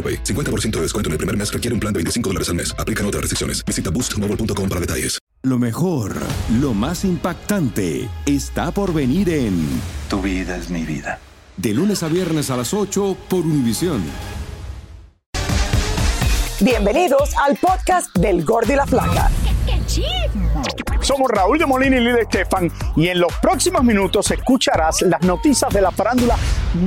AroPay. 50% de descuento en el primer mes requiere un plan de 25 dólares al mes. Aplican otras restricciones. Visita boostmobile.com para detalles. Lo mejor, lo más impactante, está por venir en Tu vida es mi vida. De lunes a viernes a las 8 por Univisión. Bienvenidos al podcast del Gordi y la Flaca. Somos Raúl de Molina y Lidia Estefan y en los próximos minutos escucharás las noticias de la farándula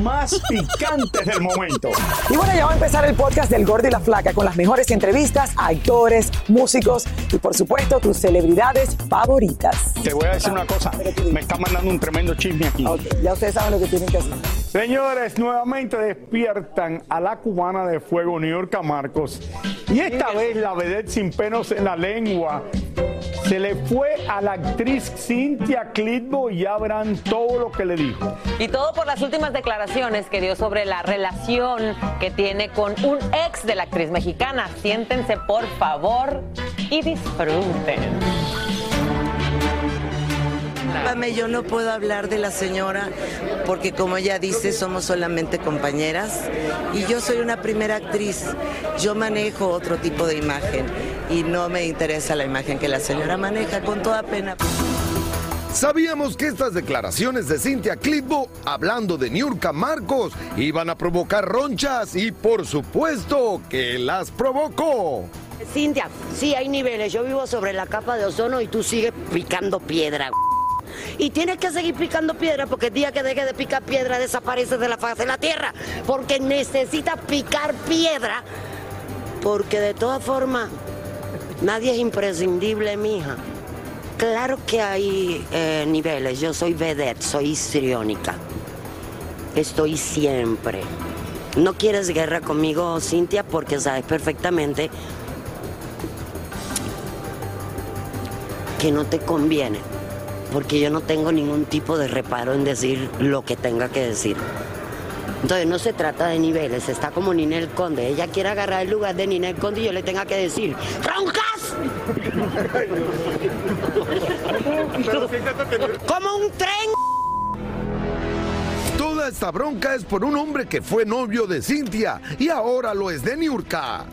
más picantes del momento. Y bueno, ya va a empezar el podcast del Gordi y la Flaca con las mejores entrevistas a actores, músicos y por supuesto tus celebridades favoritas. Te voy a decir una cosa, me está mandando un tremendo chisme aquí. Ok, ya ustedes saben lo que tienen que hacer. Señores, nuevamente despiertan a la cubana de fuego New York Marcos y esta vez la vedette sin penos en la lengua se le fue a la actriz Cynthia Clitbo y ya verán todo lo que le dijo. Y todo por las últimas declaraciones que dio sobre la relación que tiene con un ex de la actriz mexicana. Siéntense por favor y disfruten. Yo no puedo hablar de la señora porque como ella dice, somos solamente compañeras y yo soy una primera actriz. Yo manejo otro tipo de imagen y no me interesa la imagen que la señora maneja con toda pena. Sabíamos que estas declaraciones de Cintia Clitbo, hablando de Niurka Marcos, iban a provocar ronchas y por supuesto que las provocó. Cintia, sí hay niveles. Yo vivo sobre la capa de ozono y tú sigues picando piedra. Y tienes que seguir picando piedra porque el día que deje de picar piedra desaparece de la faz de la tierra. Porque necesitas picar piedra. Porque de todas formas, nadie es imprescindible, mija. Claro que hay eh, niveles. Yo soy vedette, soy histriónica. Estoy siempre. No quieres guerra conmigo, Cintia, porque sabes perfectamente que no te conviene. Porque yo no tengo ningún tipo de reparo en decir lo que tenga que decir. Entonces no se trata de niveles, está como Ninel Conde. Ella quiere agarrar el lugar de Ninel Conde y yo le tenga que decir, ¡Roncas! Como un tren. Toda esta bronca es por un hombre que fue novio de Cintia y ahora lo es de Niurka.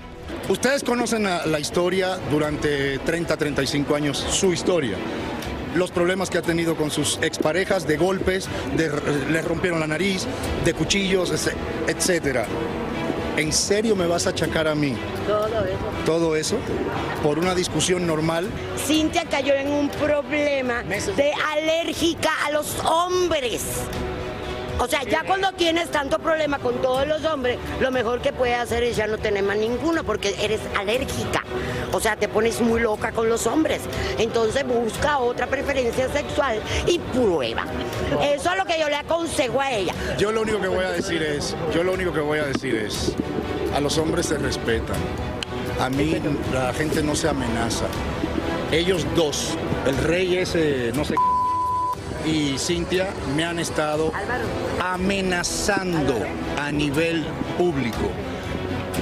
Ustedes conocen la, la historia durante 30, 35 años, su historia. Los problemas que ha tenido con sus exparejas, de golpes, de, le rompieron la nariz, de cuchillos, etcétera. ¿En serio me vas a achacar a mí Todo eso. todo eso por una discusión normal? Cintia cayó en un problema de alérgica a los hombres. O sea, ya cuando tienes tanto problema con todos los hombres, lo mejor que puedes hacer es ya no tener más ninguno porque eres alérgica. O sea, te pones muy loca con los hombres. Entonces busca otra preferencia sexual y prueba. Eso es lo que yo le aconsejo a ella. Yo lo único que voy a decir es, yo lo único que voy a decir es, a los hombres se respetan. A mí la gente no se amenaza. Ellos dos, el rey ese, no sé, y Cintia me han estado amenazando a nivel público.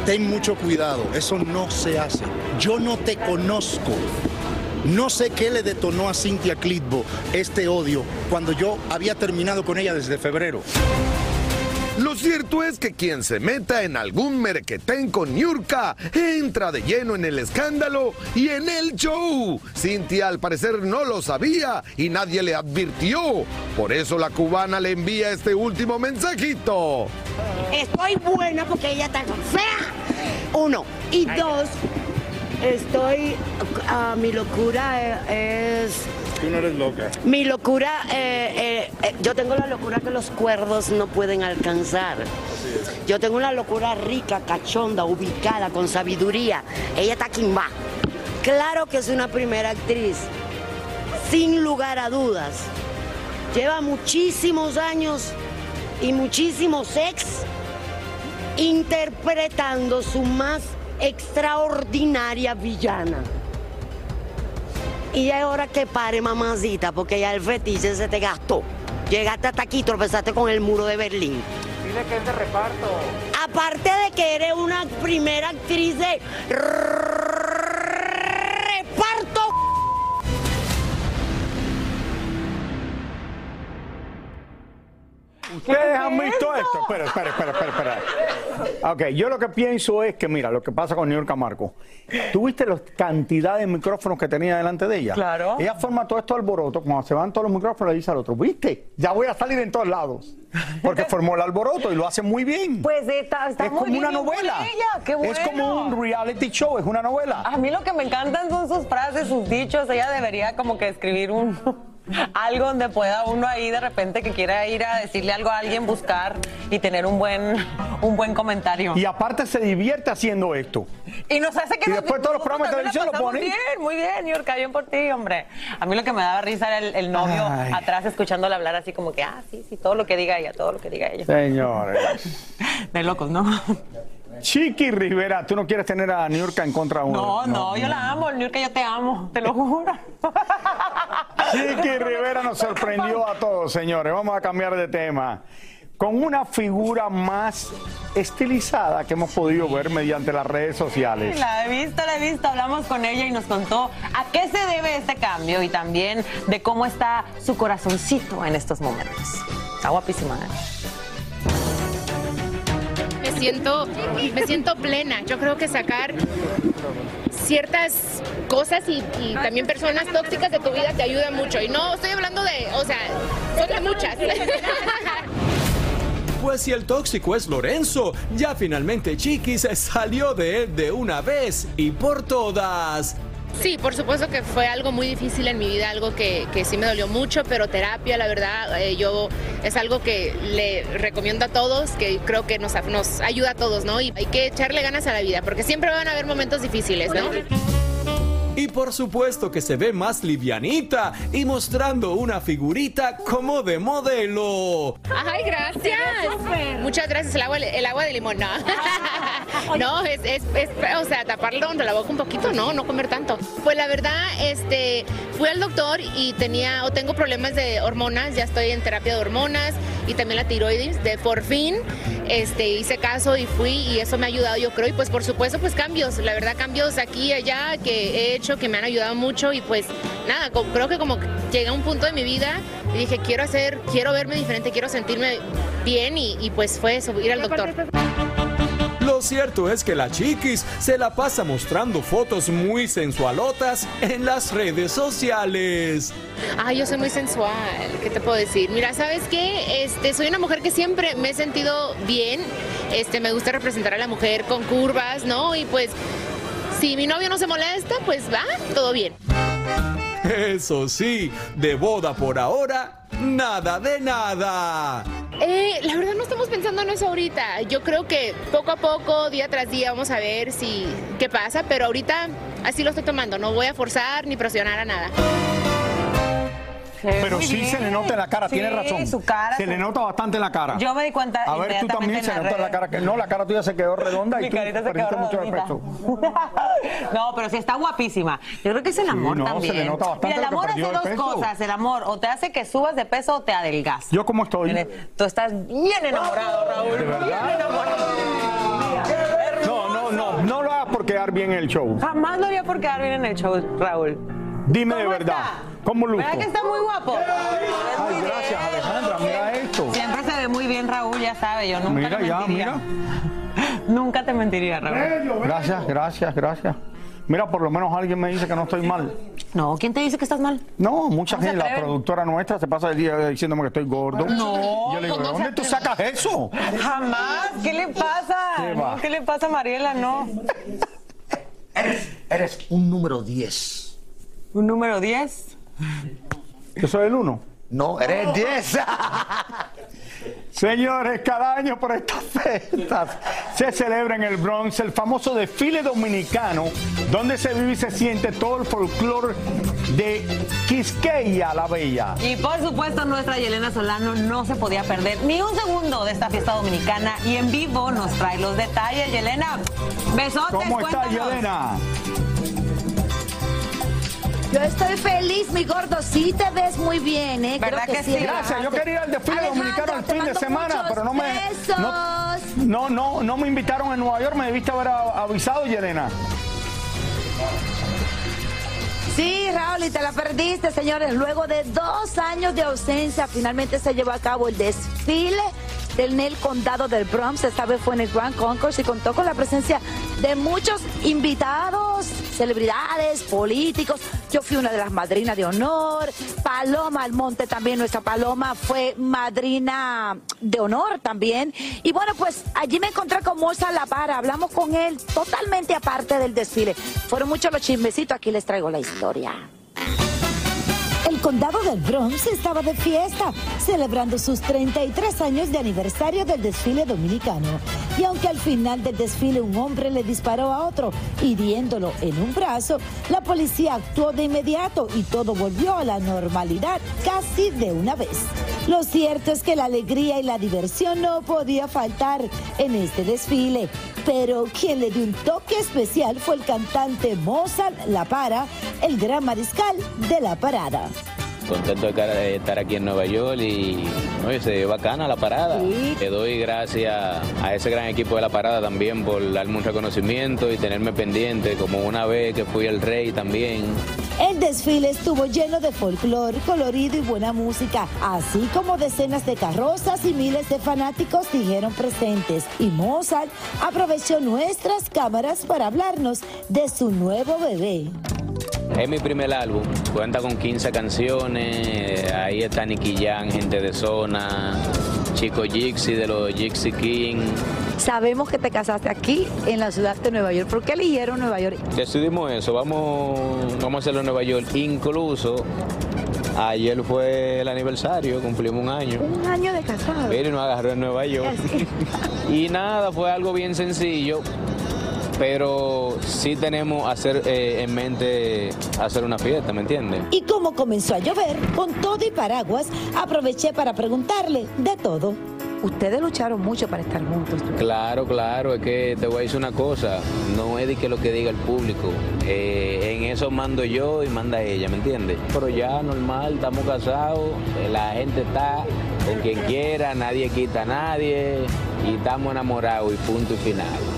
Ten mucho cuidado, eso no se hace. Yo no te conozco. No sé qué le detonó a Cintia Clitbo este odio cuando yo había terminado con ella desde febrero. Lo cierto es que quien se meta en algún merequetén con Niurka entra de lleno en el escándalo y en el show. Cintia al parecer no lo sabía y nadie le advirtió. Por eso la cubana le envía este último mensajito. Estoy buena porque ella está fea. Uno. Y dos, Estoy, ah, mi locura es... Tú no eres loca. Mi locura, eh, eh, eh, yo tengo la locura que los cuerdos no pueden alcanzar. Yo tengo una locura rica, cachonda, ubicada, con sabiduría. Ella está quimba. Claro que es una primera actriz, sin lugar a dudas. Lleva muchísimos años y muchísimos ex interpretando su más extraordinaria villana. Y ahora que pare, mamacita, porque ya el fetiche se te gastó. Llegaste hasta aquí, tropezaste con el muro de Berlín. Dile que es de reparto. Aparte de que eres una primera actriz de Ustedes han visto esto. Espera, espera, espera, espera, espera. Ok, yo lo que pienso es que, mira, lo que pasa con New York Marco. ¿Tuviste la cantidad de micrófonos que tenía delante de ella? Claro. Ella forma todo esto alboroto. Cuando se van todos los micrófonos, le dice al otro, ¿viste? Ya voy a salir en todos lados. Porque formó el alboroto y lo hace muy bien. Pues está, está es muy como bien una novela. ella, qué Es como bueno. un reality show, es una novela. A mí lo que me encantan son sus frases, sus dichos. Ella debería como que escribir un algo donde pueda uno ahí de repente que quiera ir a decirle algo a alguien, buscar y tener un buen un buen comentario. Y aparte se divierte haciendo esto. Y nos hace que Y nos- después todos los programas de televisión lo ponen. Bien, muy bien, New York, bien por ti, hombre. A mí lo que me daba risa era el, el novio Ay. atrás escuchándola hablar así como que, ah, sí, sí, todo lo que diga ella, todo lo que diga ella. Señores. De locos, ¿no? Chiqui Rivera, tú no quieres tener a New York en contra uno. No, no, yo la amo, New York, yo te amo, te lo juro. Chiqui Rivera nos sorprendió a todos, señores. Vamos a cambiar de tema. Con una figura más estilizada que hemos podido ver mediante las redes sociales. La he visto, la he visto. Hablamos con ella y nos contó a qué se debe este cambio y también de cómo está su corazoncito en estos momentos. Está guapísima, ¿eh? Me siento, me siento plena. Yo creo que sacar ciertas cosas y, y también personas tóxicas de tu vida te ayuda mucho. Y no estoy hablando de, o sea, son de muchas. Pues si el tóxico es Lorenzo, ya finalmente Chiquis salió de él de una vez y por todas. Sí, por supuesto que fue algo muy difícil en mi vida, algo que, que sí me dolió mucho, pero terapia, la verdad, eh, yo es algo que le recomiendo a todos, que creo que nos, nos ayuda a todos, ¿no? Y hay que echarle ganas a la vida, porque siempre van a haber momentos difíciles, ¿no? Y por supuesto que se ve más livianita y mostrando una figurita como de modelo. Ay, gracias. Muchas gracias. El agua, el agua de limón, no. No, es, es, es, o sea, taparle donde la boca un poquito, no, no comer tanto. Pues la verdad, este, fui al doctor y tenía, o tengo problemas de hormonas, ya estoy en terapia de hormonas y también la tiroides, de por fin, este, hice caso y fui y eso me ha ayudado, yo creo, y pues por supuesto, pues cambios, la verdad, cambios aquí y allá que he hecho que me han ayudado mucho y pues nada, creo que como llegué a un punto de mi vida y dije, quiero hacer, quiero verme diferente, quiero sentirme bien y, y pues fue eso, ir al doctor. Lo cierto es que la Chiquis se la pasa mostrando fotos muy sensualotas en las redes sociales. Ay, yo soy muy sensual, ¿qué te puedo decir? Mira, ¿sabes qué? Este, soy una mujer que siempre me he sentido bien. Este, me gusta representar a la mujer con curvas, ¿no? Y pues, si mi novio no se molesta, pues va, todo bien. Eso sí, de boda por ahora, nada de nada. Eh, la verdad no estamos pensando en eso ahorita. Yo creo que poco a poco, día tras día, vamos a ver si qué pasa, pero ahorita así lo estoy tomando. No voy a forzar ni presionar a nada. Pero sí se le nota en la cara, Sí, tiene razón. su cara, se su- le nota bastante en la cara. Yo me di cuenta A ver, tú también se nota en la cara que no, la cara tuya se quedó redonda y tú carita se perdiste quedó mucho. No, pero sí está guapísima. Yo creo que es el amor no, se también. le nota bastante Mira, el amor hace dos peso. cosas. El amor o te hace que subas de peso o te adelgazas. ¿Yo cómo estoy? Tú estás bien enamorado, Raúl. Bien enamorado. No, no, no, no lo hagas por quedar bien en el show. Jamás lo haría por quedar bien en el show, Raúl. Dime de ¿Cómo verdad, está? ¿Cómo luzco? ¿Verdad que está muy guapo? Ay, gracias, Alejandra, mira esto. Siempre se ve muy bien, Raúl, ya sabe. Yo nunca Mira te ya, mentiría. mira. Nunca te mentiría, Raúl. Gracias, gracias, gracias. Mira, por lo menos alguien me dice que no estoy mal. No, ¿quién te dice que estás mal? No, mucha ¿Cómo se gente, la productora nuestra se pasa el día diciéndome que estoy gordo. No, Yo le digo, ¿de ¿cómo se dónde tú sacas eso? Jamás. ¿Qué le pasa? ¿Qué No, le pasa a Mariela? No. Eres un número 10. ¿Un número 10? Yo soy el 1. No, eres el 10. Señores, cada año por estas festas se celebra en el Bronx el famoso desfile dominicano, donde se vive y se siente todo el folclore de Quisqueya la Bella. Y por supuesto, nuestra Yelena Solano no se podía perder ni un segundo de esta fiesta dominicana y en vivo nos trae los detalles. Yelena, besotes. ¿Cómo está. Yelena? Yo estoy feliz, mi gordo. Sí te ves muy bien, ¿eh? ¿Verdad Creo que sí? Gracias, yo quería ir al desfile Alejandro, dominicano el fin de semana, pero no me. besos. No, no, no, no me invitaron en Nueva York, me debiste haber avisado, Yelena. Sí, Raúl, y te la perdiste, señores. Luego de dos años de ausencia, finalmente se llevó a cabo el desfile del el condado del Bronx. Esta vez fue en el Grand Concourse y contó con la presencia de muchos invitados, celebridades, políticos. Yo fui una de las madrinas de honor. Paloma Almonte también, nuestra Paloma, fue madrina de honor también. Y bueno, pues allí me encontré con Moza La Para. Hablamos con él totalmente aparte del desfile. Fueron muchos los chismecitos. Aquí les traigo la historia. El condado del Bronx estaba de fiesta, celebrando sus 33 años de aniversario del desfile dominicano. Y aunque al final del desfile un hombre le disparó a otro, hiriéndolo en un brazo, la policía actuó de inmediato y todo volvió a la normalidad casi de una vez. Lo cierto es que la alegría y la diversión no podía faltar en este desfile. Pero quien le dio un toque especial fue el cantante Mozart La Para, el gran mariscal de la parada. Contento de estar aquí en Nueva York y oye, se dio bacana la parada. Le doy gracias a ese gran equipo de la parada también por darme un reconocimiento y tenerme pendiente, como una vez que fui el rey también. El desfile estuvo lleno de folclor, colorido y buena música, así como decenas de carrozas y miles de fanáticos dijeron presentes. Y Mozart aprovechó nuestras cámaras para hablarnos de su nuevo bebé. Es mi primer álbum, cuenta con 15 canciones, ahí está Nicky Jam, Gente de Zona, Chico Jixi de los Jixi King. Sabemos que te casaste aquí en la ciudad de Nueva York. ¿Por qué eligieron Nueva York? Decidimos eso, vamos, vamos a hacerlo en Nueva York. Incluso ayer fue el aniversario, cumplimos un año. Un año de casado. Y nos agarró en Nueva York. y nada, fue algo bien sencillo, pero sí tenemos hacer eh, en mente hacer una fiesta, ¿me entiendes? Y como comenzó a llover, con todo y paraguas, aproveché para preguntarle de todo. Ustedes lucharon mucho para estar juntos. Claro, claro, es que te voy a decir una cosa, no es de que lo que diga el público, eh, en eso mando yo y manda ella, ¿me entiendes? Pero ya normal, estamos casados, la gente está con quien quiera, nadie quita a nadie y estamos enamorados y punto y final.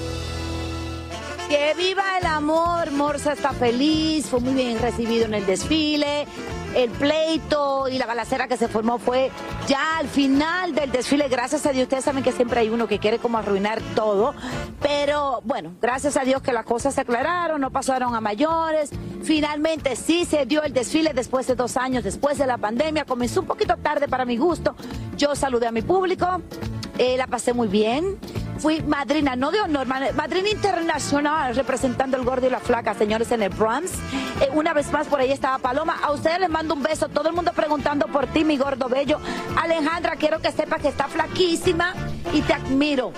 Que viva el amor, Morsa está feliz, fue muy bien recibido en el desfile. El pleito y la balacera que se formó fue ya al final del desfile. Gracias a Dios, ustedes saben que siempre hay uno que quiere como arruinar todo. Pero bueno, gracias a Dios que las cosas se aclararon, no pasaron a mayores. Finalmente sí se dio el desfile después de dos años, después de la pandemia. Comenzó un poquito tarde para mi gusto. Yo saludé a mi público, eh, la pasé muy bien. Fui madrina, no de honor, ma- madrina internacional representando el gordo y la flaca, señores, en el Bronx. Eh, una vez más por ahí estaba Paloma. A ustedes les mando un beso. Todo el mundo preguntando por ti, mi gordo bello. Alejandra, quiero que sepas que está flaquísima y te admiro.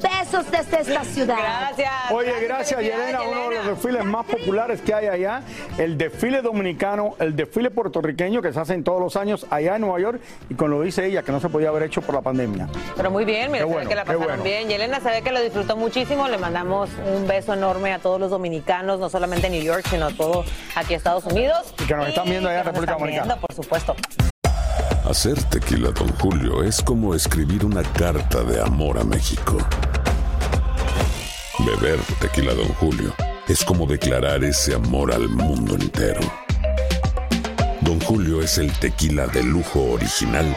Besos desde esta ciudad. Gracias. Oye, gracias, Yelena, uno de los desfiles más populares que hay allá, el desfile dominicano, el desfile puertorriqueño que se hacen todos los años allá en Nueva York y con lo dice ella que no se podía haber hecho por la pandemia. Pero muy bien, mira, bueno, que la pasaron bueno. bien. Yelena se ve que lo disfrutó muchísimo. Le mandamos un beso enorme a todos los dominicanos, no solamente en New York, sino a todo aquí a Estados Unidos. Y que nos están viendo allá en República están Dominicana. viendo, por supuesto. Hacer tequila, Don Julio, es como escribir una carta de amor a México. Beber tequila, Don Julio, es como declarar ese amor al mundo entero. Don Julio es el tequila de lujo original,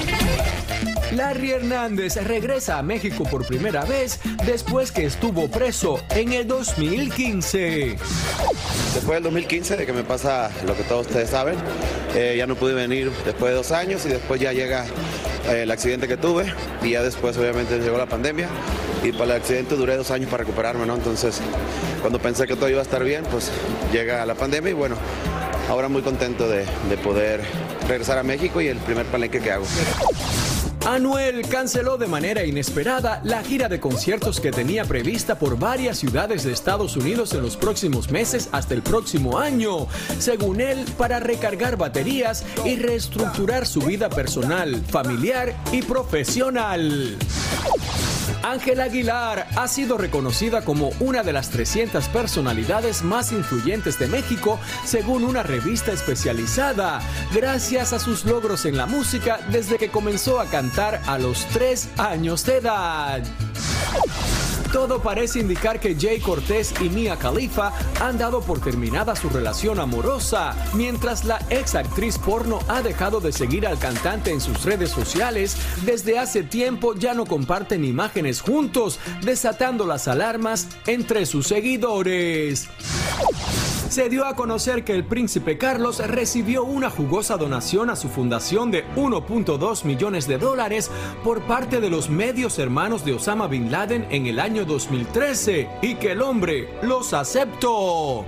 Larry Hernández regresa a México por primera vez después que estuvo preso en el 2015. Después del 2015, de que me pasa lo que todos ustedes saben, eh, ya no pude venir después de dos años y después ya llega eh, el accidente que tuve y ya después obviamente llegó la pandemia y para el accidente duré dos años para recuperarme, ¿no? Entonces, cuando pensé que todo iba a estar bien, pues llega la pandemia y bueno, ahora muy contento de, de poder regresar a México y el primer palenque que hago. Anuel canceló de manera inesperada la gira de conciertos que tenía prevista por varias ciudades de Estados Unidos en los próximos meses hasta el próximo año, según él, para recargar baterías y reestructurar su vida personal, familiar y profesional. Ángela Aguilar ha sido reconocida como una de las 300 personalidades más influyentes de México según una revista especializada, gracias a sus logros en la música desde que comenzó a cantar a los 3 años de edad. Todo parece indicar que Jay Cortés y Mia Khalifa han dado por terminada su relación amorosa, mientras la ex actriz porno ha dejado de seguir al cantante en sus redes sociales. Desde hace tiempo ya no comparten imágenes juntos, desatando las alarmas entre sus seguidores se dio a conocer que el príncipe Carlos recibió una jugosa donación a su fundación de 1.2 millones de dólares por parte de los medios hermanos de Osama Bin Laden en el año 2013 y que el hombre los aceptó.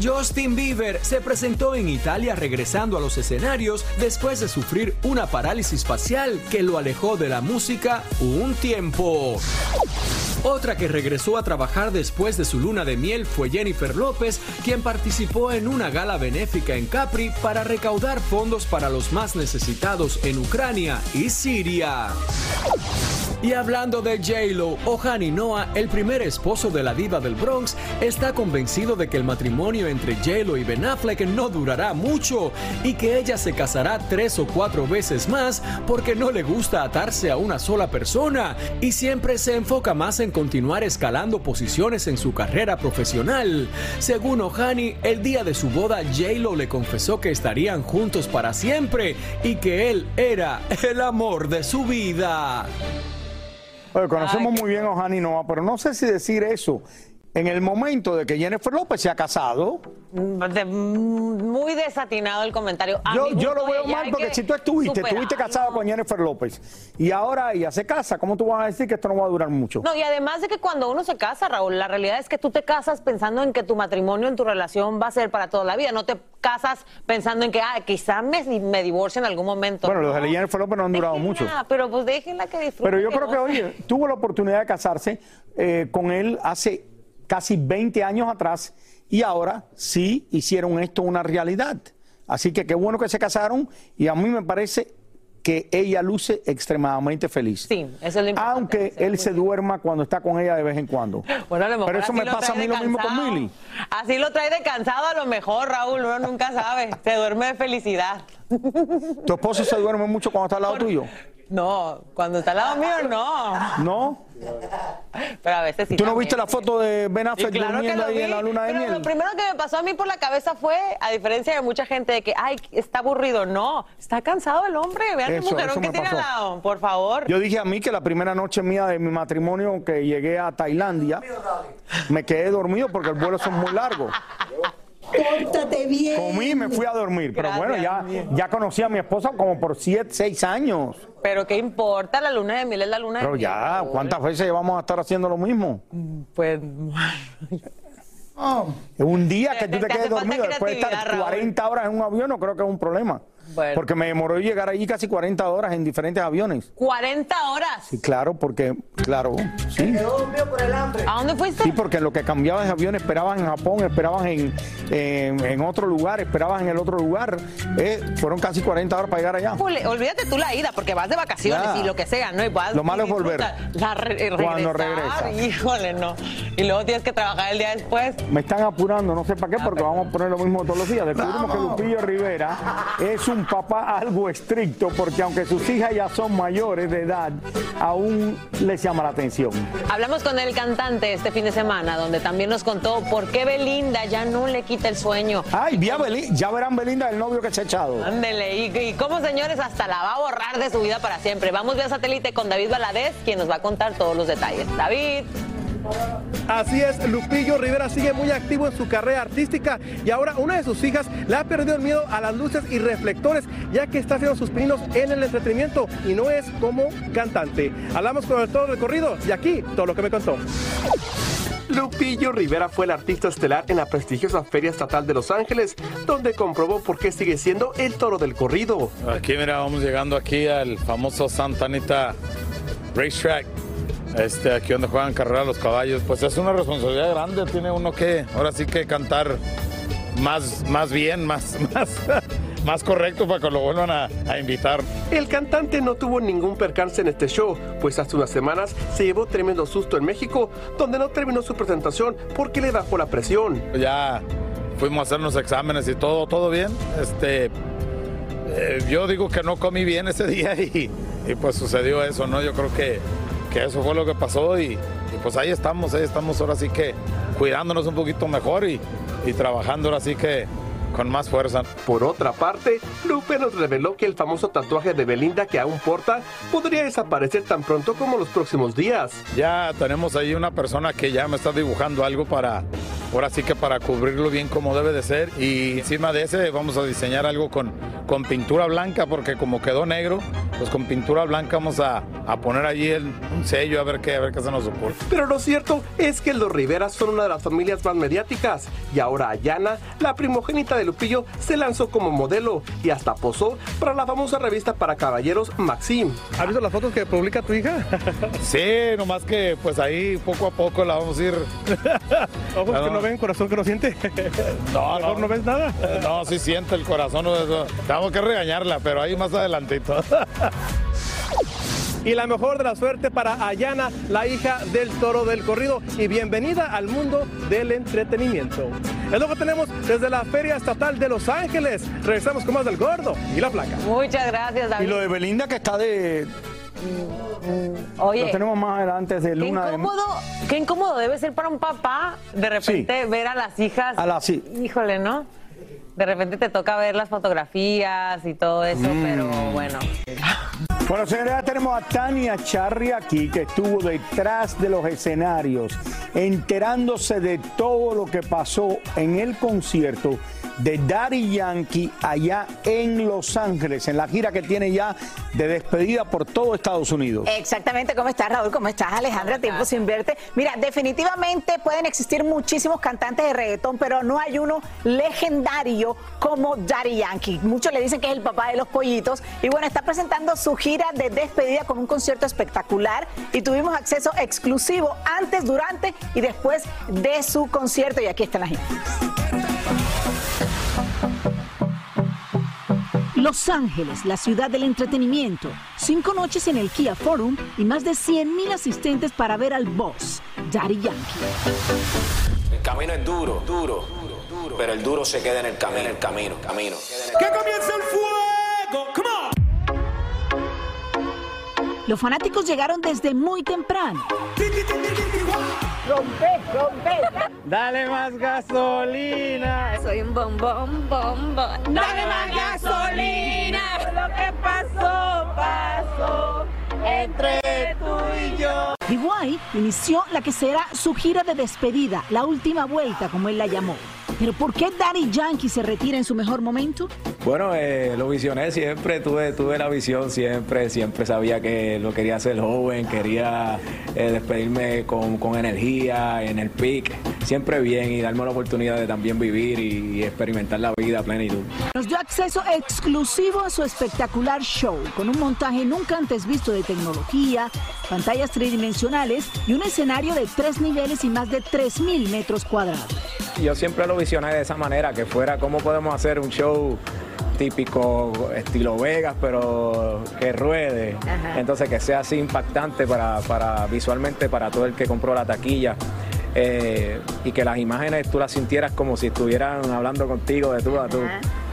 Justin Bieber se presentó en Italia regresando a los escenarios después de sufrir una parálisis facial que lo alejó de la música un tiempo. Otra que regresó a trabajar después de su luna de miel fue Jennifer López, quien participó en una gala benéfica en Capri para recaudar fondos para los más necesitados en Ucrania y Siria. Y hablando de J-Lo, Ohani Noah, el primer esposo de la diva del Bronx, está convencido de que el matrimonio entre J-Lo y Ben Affleck no durará mucho y que ella se casará tres o cuatro veces más porque no le gusta atarse a una sola persona y siempre se enfoca más en continuar escalando posiciones en su carrera profesional. Según Ohani, el día de su boda, J-Lo le confesó que estarían juntos para siempre y que él era el amor de su vida. Oye, conocemos muy bien a Ohani Noah, pero no sé si decir eso en el momento de que Jennifer López se ha casado. De- muy desatinado el comentario. A Yo, lo veo mal porque que si tú estuviste, estuviste casado con Jennifer López y ahora ella se casa, ¿cómo tú vas a decir que esto no va a durar mucho? No, y además de que cuando uno se casa, Raúl, la realidad es que tú te casas pensando en que tu matrimonio, en tu relación va a ser para toda la vida. No te casas pensando en que, ah, quizá me, me divorcie en algún momento. Bueno, los de Jennifer López no han durado mucho. Ah, pero pues déjenla que disfrute. Pero yo creo que, oye, tuvo la oportunidad de casarse eh, con él hace casi 20 años atrás y ahora sí hicieron esto una realidad. Así que qué bueno que se casaron y a mí me parece que ella luce extremadamente feliz. Sí, eso es lo importante. Aunque él se duerma cuando está con ella de vez en cuando. Bueno, a lo mejor Pero eso me pasa a mí lo mismo con. Milly. Así lo trae de cansado a lo mejor, Raúl, uno nunca sabe. Se duerme de felicidad. ¿Tu esposo se duerme mucho cuando está al lado tuyo? No, cuando está al lado mío, no. ¿No? Pero a veces sí. ¿Tú no también. viste la foto de Ben Affleck claro durmiendo ahí vi, en la luna de pero miel? lo primero que me pasó a mí por la cabeza fue, a diferencia de mucha gente, de que, ay, está aburrido. No, está cansado el hombre. Vean el mujerón que tiene al lado, por favor. Yo dije a mí que la primera noche mía de mi matrimonio que llegué a Tailandia, me quedé dormido porque el vuelo son muy largos. Pórtate bien. Comí y me fui a dormir. Pero bueno, ya, ya conocí a mi esposa como por 7, 6 años. Pero ¿qué importa? La luna de miel es la luna de Pero miel. ya, ¿cuántas veces vamos a estar haciendo lo mismo? Pues. Un día que Te- tú te te quedes dormido después de estar creatividad, Raúl. 40 horas en un avión, no creo que es un problema. Bueno. Porque me demoró llegar allí casi 40 horas en diferentes aviones. 40 horas. Sí, claro, porque, claro, sí. ¿A dónde fuiste? Sí, porque lo que cambiabas de avión esperaban en Japón, esperaban en, en, en otro lugar, esperaban en el otro lugar. Eh, fueron casi 40 horas para llegar allá. Olvídate tú la ida, porque vas de vacaciones y lo que sea, ¿no? Y vas Lo malo y es volver. La re- eh, Cuando regresar, regresas. Híjole, no. Y luego tienes que trabajar el día después. Me están apurando, no sé para qué, porque vamos a poner lo mismo todos los días. Descubrimos que Lupillo Rivera es un papá algo estricto, porque aunque sus hijas ya son mayores de edad, aún les llama la atención. Hablamos con el cantante este fin de semana, donde también nos contó por qué Belinda ya no le quita el sueño. Ay, ya, Beli- ya verán Belinda el novio que se ha echado. Ándele, y, y cómo señores hasta la va a borrar de su vida para siempre. Vamos vía satélite con David Valadez, quien nos va a contar todos los detalles. David. Así es, Lupillo Rivera sigue muy activo en su carrera artística y ahora una de sus hijas le ha perdido el miedo a las luces y reflectores ya que está haciendo sus pininos en el entretenimiento y no es como cantante. Hablamos con el todo recorrido y aquí todo lo que me contó. Lupillo Rivera fue el artista estelar en la prestigiosa Feria Estatal de Los Ángeles, donde comprobó por qué sigue siendo el toro del corrido. Aquí, mira, vamos llegando aquí al famoso Santa Anita Racetrack. Este, aquí donde juegan carrera los caballos. Pues es una responsabilidad grande. Tiene uno que, ahora sí que cantar más, más bien, más, más, más correcto para que lo vuelvan a, a invitar. El cantante no tuvo ningún percance en este show, pues hace unas semanas se llevó tremendo susto en México, donde no terminó su presentación porque le bajó la presión. Ya fuimos a hacernos exámenes y todo, todo bien. Este, eh, yo digo que no comí bien ese día y, y pues sucedió eso, ¿no? Yo creo que, que eso fue lo que pasó y, y pues ahí estamos, ahí estamos ahora sí que cuidándonos un poquito mejor y, y trabajando ahora sí que con más fuerza. Por otra parte, Lupe nos reveló que el famoso tatuaje de Belinda que aún porta podría desaparecer tan pronto como los próximos días. Ya tenemos ahí una persona que ya me está dibujando algo para, ahora sí que para cubrirlo bien como debe de ser. Y encima de ese vamos a diseñar algo con, con pintura blanca, porque como quedó negro, pues con pintura blanca vamos a, a poner allí el, un sello a ver qué, a ver qué se nos ocurre. Pero lo cierto es que los Rivera son una de las familias más mediáticas y ahora Ayana, la primogénita de Lupillo, se lanzó como modelo y hasta posó para la famosa revista para caballeros Maxim. ¿Has visto las fotos que publica tu hija? Sí, nomás que pues ahí poco a poco la vamos a ir. Ojos que no ven, corazón que no siente. No, Mejor no ves nada. No, sí siente el corazón. no, no. Tengo que regañarla, pero ahí más adelantito. Y la mejor de la suerte para Ayana, la hija del toro del corrido. Y bienvenida al mundo del entretenimiento. Es lo que tenemos desde la Feria Estatal de Los Ángeles. Regresamos con más del gordo y la placa. Muchas gracias, David. Y lo de Belinda que está de... Oye. Lo tenemos más adelante de Qué Luna de... incómodo, qué incómodo debe ser para un papá de repente ver a las hijas. A las sí. Híjole, ¿no? De repente te toca ver las fotografías y todo eso, Mm. pero bueno. Bueno, señores, ya tenemos a Tania Charri aquí, que estuvo detrás de los escenarios, enterándose de todo lo que pasó en el concierto de Daddy Yankee allá en Los Ángeles, en la gira que tiene ya de despedida por todo Estados Unidos. Exactamente, ¿cómo estás Raúl? ¿Cómo estás Alejandra? Tiempo sin verte. Mira, definitivamente pueden existir muchísimos cantantes de reggaetón, pero no hay uno legendario como Daddy Yankee. Muchos le dicen que es el papá de los pollitos. Y bueno, está presentando su gira de despedida con un concierto espectacular y tuvimos acceso exclusivo antes, durante y después de su concierto. Y aquí están las imágenes. Los Ángeles, la ciudad del entretenimiento. Cinco noches en el Kia Forum y más de 100.000 asistentes para ver al boss, Daddy Yankee. El camino es duro, duro, duro, pero el duro se queda en el camino, en el camino, camino. ¡Que comience el fuego! ¡Come Los fanáticos llegaron desde muy temprano. Rompe, rompe. Dale más gasolina. Soy un bombón, bombón. Dale más gasolina. Lo que pasó, pasó entre tú y yo. DY inició la que será su gira de despedida, la última vuelta, como él la llamó. Pero ¿por qué Daddy Yankee se retira en su mejor momento? Bueno, eh, lo visioné siempre, tuve, tuve la visión siempre, siempre sabía que lo quería hacer joven, quería eh, despedirme con, con energía, en el peak, siempre bien y darme la oportunidad de también vivir y, y experimentar la vida a plenitud. Nos dio acceso exclusivo a su espectacular show, con un montaje nunca antes visto de tecnología, pantallas tridimensionales y un escenario de tres niveles y más de 3.000 metros cuadrados. Yo siempre lo visioné de esa manera, que fuera cómo podemos hacer un show típico estilo Vegas, pero que ruede. Ajá. Entonces que sea así impactante para, para visualmente para todo el que compró la taquilla. Eh, y que las imágenes tú las sintieras como si estuvieran hablando contigo de tú a tú.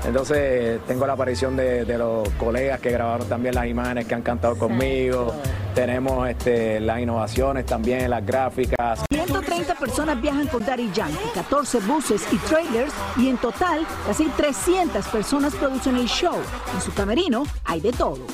Entonces tengo la aparición de, de los colegas que grabaron también las imágenes que han cantado conmigo. Tenemos este, las innovaciones también en las gráficas. 130 personas viajan con Daddy Yankee, 14 buses y trailers y en total casi 300 personas producen el show. En su camerino hay de todo.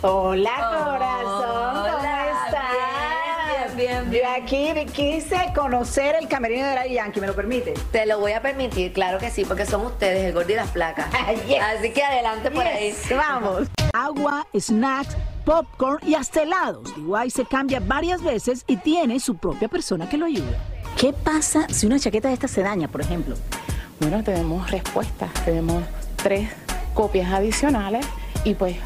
Hola, corazón, ¿cómo estás? Bien, bien, Yo aquí quise conocer el camerino de Daddy Yankee, ¿me lo permite? Te lo voy a permitir, claro que sí, porque son ustedes, el gordo y las placas. Así que adelante por ahí. Vamos. Agua, snacks, popcorn y hasta helados. DY se cambia varias veces y tiene su propia persona que lo ayuda. ¿Qué pasa si una chaqueta de esta se daña, por ejemplo? Bueno, tenemos respuestas, tenemos tres copias adicionales y pues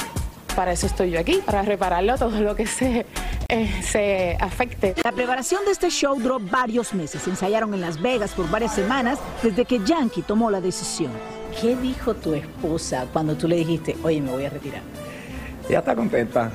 para eso estoy yo aquí, para repararlo todo lo que se, eh, se afecte. La preparación de este show duró varios meses. Ensayaron en Las Vegas por varias semanas desde que Yankee tomó la decisión. ¿Qué dijo tu esposa cuando tú le dijiste, oye, me voy a retirar? Ella está contenta.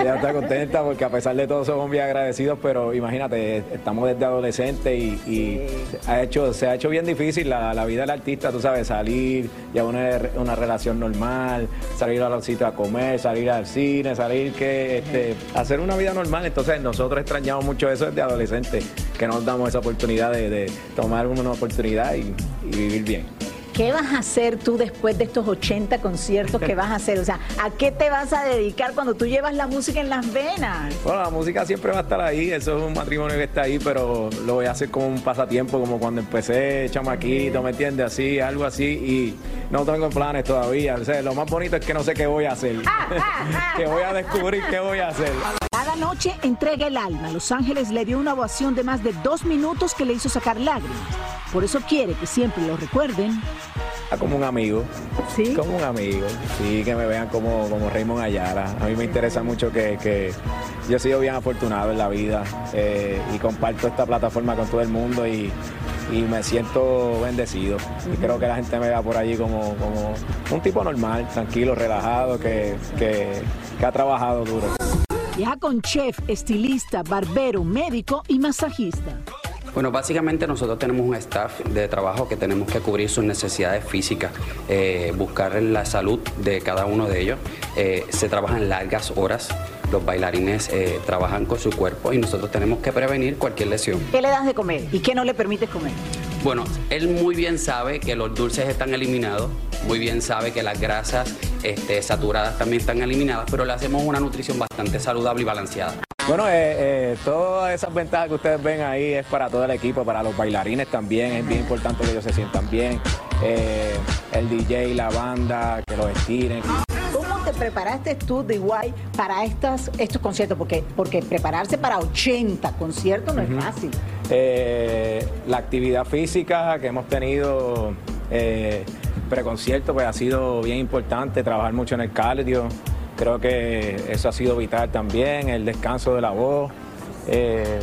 Ella está contenta porque a pesar de todo somos bien agradecidos, pero imagínate, estamos desde adolescentes y, y ha hecho, se ha hecho bien difícil la, la vida del artista, tú sabes, salir, ya una, una relación normal, salir a los sitios a comer, salir al cine, salir que este, hacer una vida normal. Entonces nosotros extrañamos mucho eso desde adolescentes, que nos damos esa oportunidad de, de tomar una oportunidad y, y vivir bien. ¿Qué vas a hacer tú después de estos 80 conciertos que vas a hacer? O sea, ¿a qué te vas a dedicar cuando tú llevas la música en las venas? Bueno, la música siempre va a estar ahí, eso es un matrimonio que está ahí, pero lo voy a hacer como un pasatiempo, como cuando empecé chamaquito, ¿me entiendes? Así, algo así, y no tengo planes todavía. O sea, lo más bonito es que no sé qué voy a hacer, que voy a descubrir qué voy a hacer. Cada noche entrega el alma. Los Ángeles le dio una ovación de más de dos minutos que le hizo sacar lágrimas. Por eso quiere que siempre lo recuerden. Ah, como un amigo. Sí. Como un amigo. Sí, que me vean como, como Raymond Ayala. A mí me interesa mucho que, que yo he sido bien afortunado en la vida eh, y comparto esta plataforma con todo el mundo y, y me siento bendecido. Y creo que la gente me vea por allí como, como un tipo normal, tranquilo, relajado, que, que, que ha trabajado duro. Viaja con chef, estilista, barbero, médico y masajista. Bueno, básicamente nosotros tenemos un staff de trabajo que tenemos que cubrir sus necesidades físicas, eh, buscar la salud de cada uno de ellos. Eh, se trabajan largas horas, los bailarines eh, trabajan con su cuerpo y nosotros tenemos que prevenir cualquier lesión. ¿Qué le das de comer y qué no le permites comer? Bueno, él muy bien sabe que los dulces están eliminados, muy bien sabe que las grasas este, saturadas también están eliminadas, pero le hacemos una nutrición bastante saludable y balanceada. Bueno, eh, eh, todas esas ventajas que ustedes ven ahí es para todo el equipo, para los bailarines también, es bien importante que ellos se sientan bien, eh, el DJ, la banda, que los estiren. ¿Cómo te preparaste tú de igual para estas, estos conciertos? Porque, porque prepararse para 80 conciertos no es fácil. Eh, la actividad física que hemos tenido eh, preconcierto pues ha sido bien importante, trabajar mucho en el cardio, creo que eso ha sido vital también, el descanso de la voz. Eh,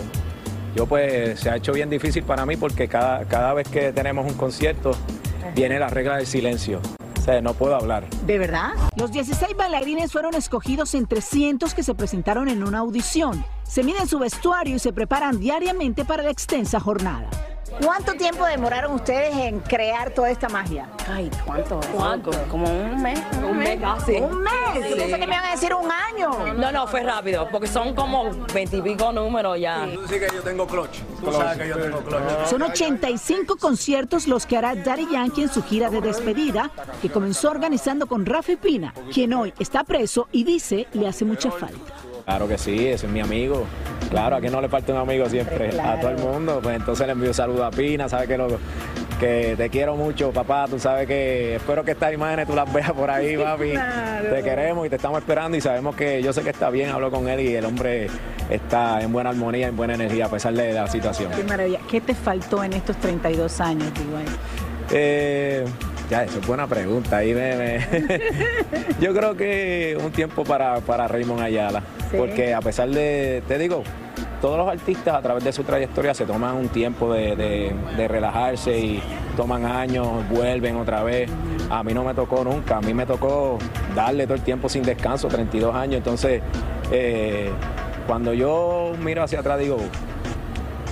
yo pues se ha hecho bien difícil para mí porque cada, cada vez que tenemos un concierto viene la regla del silencio, o sea, no puedo hablar. ¿De verdad? Los 16 bailarines fueron escogidos entre cientos que se presentaron en una audición. Se miden su vestuario y se preparan diariamente para la extensa jornada. ¿Cuánto tiempo demoraron ustedes en crear toda esta magia? Ay, ¿cuánto? ¿Cuánto? Como un mes. Un mes casi. ¿Un mes? Yo pensé que me iban a decir un año. No, no, fue rápido, porque son como veintipico números ya. Tú sí que yo tengo clutch. Tú sabes que yo tengo clutch. Son 85 conciertos los que hará Daddy Yankee en su gira de despedida, que comenzó organizando con Rafi Pina, quien hoy está preso y dice le hace mucha falta. Claro que sí, ese es mi amigo. Claro, a quien no le falta un amigo siempre, a todo el mundo. Pues entonces le envío saludos a Pina, sabe que lo, que te quiero mucho, papá. Tú sabes que espero que estas imágenes tú las veas por ahí, papi. Te queremos y te estamos esperando y sabemos que yo sé que está bien. Hablo con él y el hombre está en buena armonía, en buena energía a pesar de la situación. Qué maravilla. ¿Qué te faltó en estos 32 años, Dwayne? Eh, ya, eso es buena pregunta. Ahí me, me- Yo creo que un tiempo para, para Raymond Ayala. Porque a pesar de, te digo, todos los artistas a través de su trayectoria se toman un tiempo de, de- de relajarse y toman años, vuelven otra vez. A mí no me tocó nunca, a mí me tocó darle todo el tiempo sin descanso, 32 años. Entonces, eh, cuando yo miro hacia atrás digo,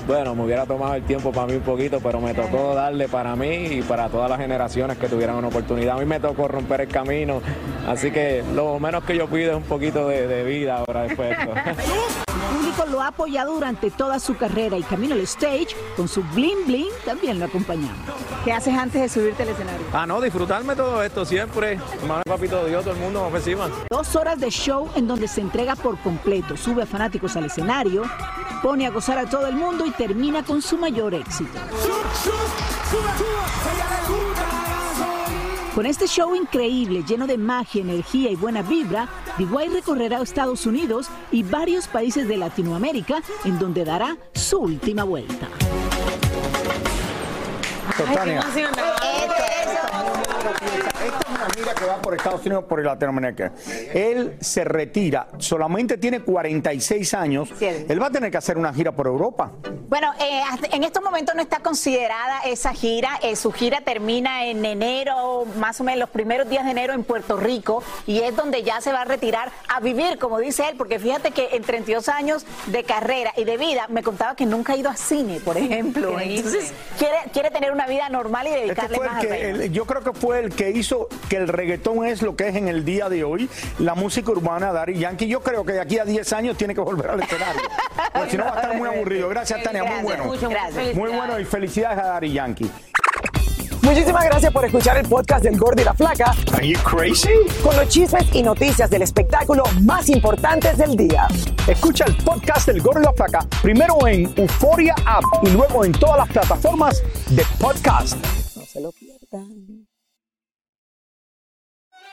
bueno, me hubiera tomado el tiempo para mí un poquito, pero me tocó darle para mí y para todas las generaciones que tuvieran una oportunidad. A mí me tocó romper el camino, así que lo menos que yo pido es un poquito de, de vida ahora después de esto. El público lo ha apoyado durante toda su carrera y camino al stage con su bling bling también lo acompañamos. ¿Qué haces antes de subirte al escenario? Ah, no, disfrutarme todo esto siempre. Hermano, papito Dios, todo el mundo, vamos encima. Dos horas de show en donde se entrega por completo, sube a fanáticos al escenario, pone a gozar a todo el mundo y termina con su mayor éxito. Con este show increíble, lleno de magia, energía y buena vibra, D.Y. recorrerá Estados Unidos y varios países de Latinoamérica, en donde dará su última vuelta. Esta es una gira que va por Estados Unidos, por Latinoamérica. Él se retira, solamente tiene 46 años. Él va a tener que hacer una gira por Europa. Bueno, eh, en estos momentos no está considerada esa gira. Eh, su gira termina en enero, más o menos los primeros días de enero en Puerto Rico, y es donde ya se va a retirar a vivir, como dice él, porque fíjate que en 32 años de carrera y de vida me contaba que nunca ha ido a cine, por ejemplo. Entonces, quiere, quiere tener una vida normal y Este dedicarle fue más el al que, el- yo creo que fue el que hizo que el reggaetón es lo que es en el día de hoy, la música urbana, Daddy Yankee. Yo creo que de aquí a 10 años tiene que volver al escenario. Porque si no va a estar muy aburrido. Gracias, Tania. Muy bueno. Muy bueno y felicidades a Daddy Yankee. Muchísimas gracias por escuchar el podcast del Gordo y la Flaca. Are you crazy? Con los chismes y noticias del espectáculo más importantes del día. Escucha el podcast del Gordo y la Flaca primero en Euforia App y luego en todas las plataformas de podcast. No se lo pierdan.